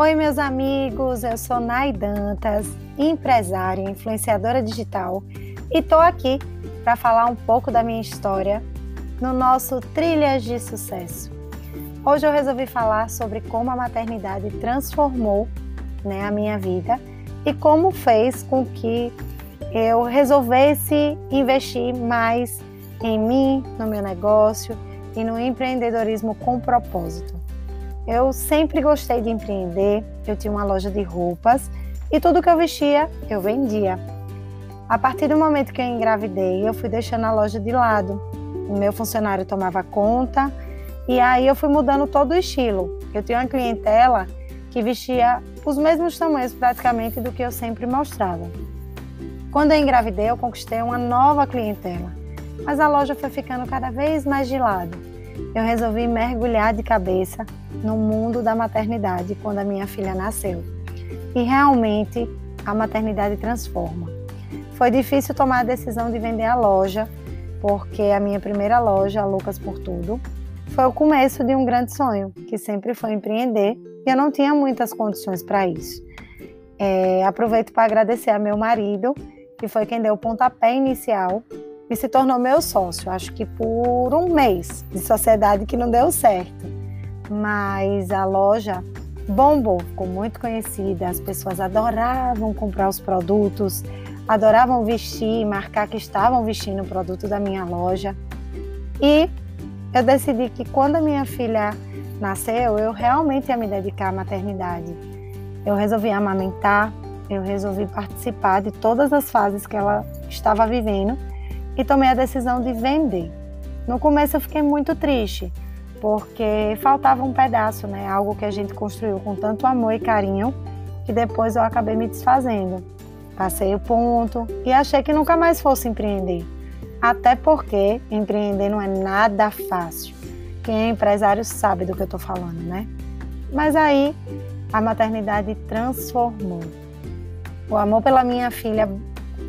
Oi, meus amigos, eu sou Nai Dantas, empresária, influenciadora digital e tô aqui para falar um pouco da minha história no nosso Trilhas de Sucesso. Hoje eu resolvi falar sobre como a maternidade transformou né, a minha vida e como fez com que eu resolvesse investir mais em mim, no meu negócio e no empreendedorismo com propósito. Eu sempre gostei de empreender, eu tinha uma loja de roupas e tudo que eu vestia eu vendia. A partir do momento que eu engravidei, eu fui deixando a loja de lado. O meu funcionário tomava conta e aí eu fui mudando todo o estilo. Eu tinha uma clientela que vestia os mesmos tamanhos praticamente do que eu sempre mostrava. Quando eu engravidei, eu conquistei uma nova clientela, mas a loja foi ficando cada vez mais de lado. Eu resolvi mergulhar de cabeça no mundo da maternidade quando a minha filha nasceu. E realmente a maternidade transforma. Foi difícil tomar a decisão de vender a loja, porque a minha primeira loja, a Lucas por Tudo, foi o começo de um grande sonho, que sempre foi empreender, e eu não tinha muitas condições para isso. É, aproveito para agradecer a meu marido, que foi quem deu o pontapé inicial e se tornou meu sócio. Acho que por um mês de sociedade que não deu certo mas a loja bombou, ficou muito conhecida, as pessoas adoravam comprar os produtos, adoravam vestir, marcar que estavam vestindo o produto da minha loja. E eu decidi que quando a minha filha nasceu, eu realmente ia me dedicar à maternidade. Eu resolvi amamentar, eu resolvi participar de todas as fases que ela estava vivendo e tomei a decisão de vender. No começo eu fiquei muito triste, porque faltava um pedaço, né? Algo que a gente construiu com tanto amor e carinho que depois eu acabei me desfazendo. Passei o ponto e achei que nunca mais fosse empreender. Até porque empreender não é nada fácil. Quem é empresário sabe do que eu estou falando, né? Mas aí a maternidade transformou. O amor pela minha filha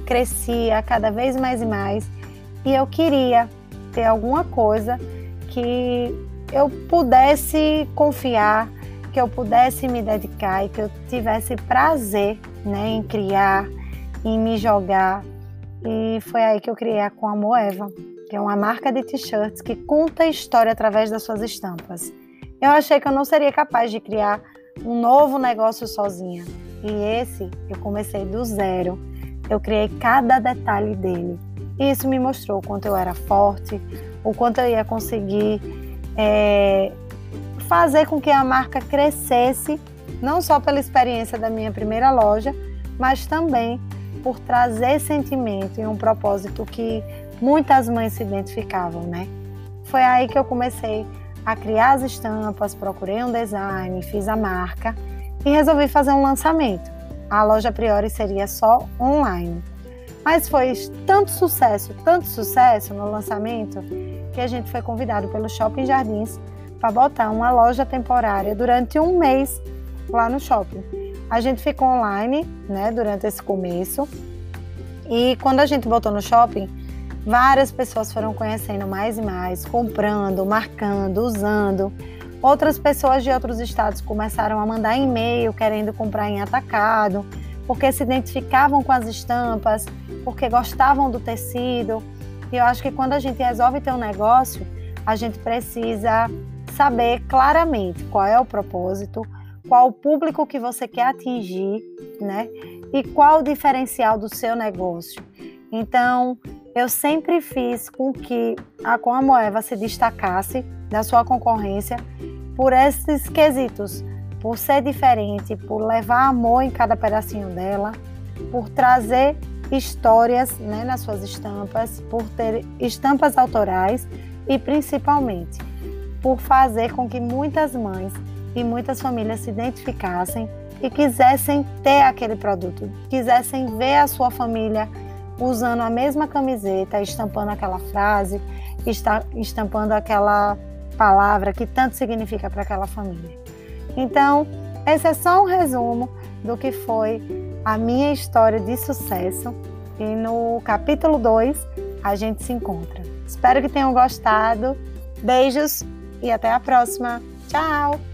crescia cada vez mais e mais e eu queria ter alguma coisa que eu pudesse confiar, que eu pudesse me dedicar e que eu tivesse prazer né, em criar, em me jogar. E foi aí que eu criei a Com Amor Eva, que é uma marca de t-shirts que conta a história através das suas estampas. Eu achei que eu não seria capaz de criar um novo negócio sozinha. E esse eu comecei do zero. Eu criei cada detalhe dele. E isso me mostrou o quanto eu era forte, o quanto eu ia conseguir é, fazer com que a marca crescesse, não só pela experiência da minha primeira loja, mas também por trazer sentimento e um propósito que muitas mães se identificavam, né? Foi aí que eu comecei a criar as estampas, procurei um design, fiz a marca e resolvi fazer um lançamento. A loja a priori seria só online. Mas foi tanto sucesso, tanto sucesso no lançamento, que a gente foi convidado pelo Shopping Jardins para botar uma loja temporária durante um mês lá no shopping. A gente ficou online, né, durante esse começo. E quando a gente botou no shopping, várias pessoas foram conhecendo mais e mais, comprando, marcando, usando. Outras pessoas de outros estados começaram a mandar e-mail querendo comprar em atacado, porque se identificavam com as estampas, porque gostavam do tecido. E eu acho que quando a gente resolve ter um negócio, a gente precisa saber claramente qual é o propósito, qual o público que você quer atingir, né? E qual o diferencial do seu negócio. Então, eu sempre fiz com que a Com a Moeva se destacasse da sua concorrência por esses quesitos, por ser diferente, por levar amor em cada pedacinho dela, por trazer histórias né, nas suas estampas, por ter estampas autorais e principalmente por fazer com que muitas mães e muitas famílias se identificassem e quisessem ter aquele produto, quisessem ver a sua família usando a mesma camiseta, estampando aquela frase, estampando aquela palavra que tanto significa para aquela família. Então, esse é só um resumo do que foi a minha história de sucesso e no capítulo 2 a gente se encontra. Espero que tenham gostado. Beijos e até a próxima. Tchau!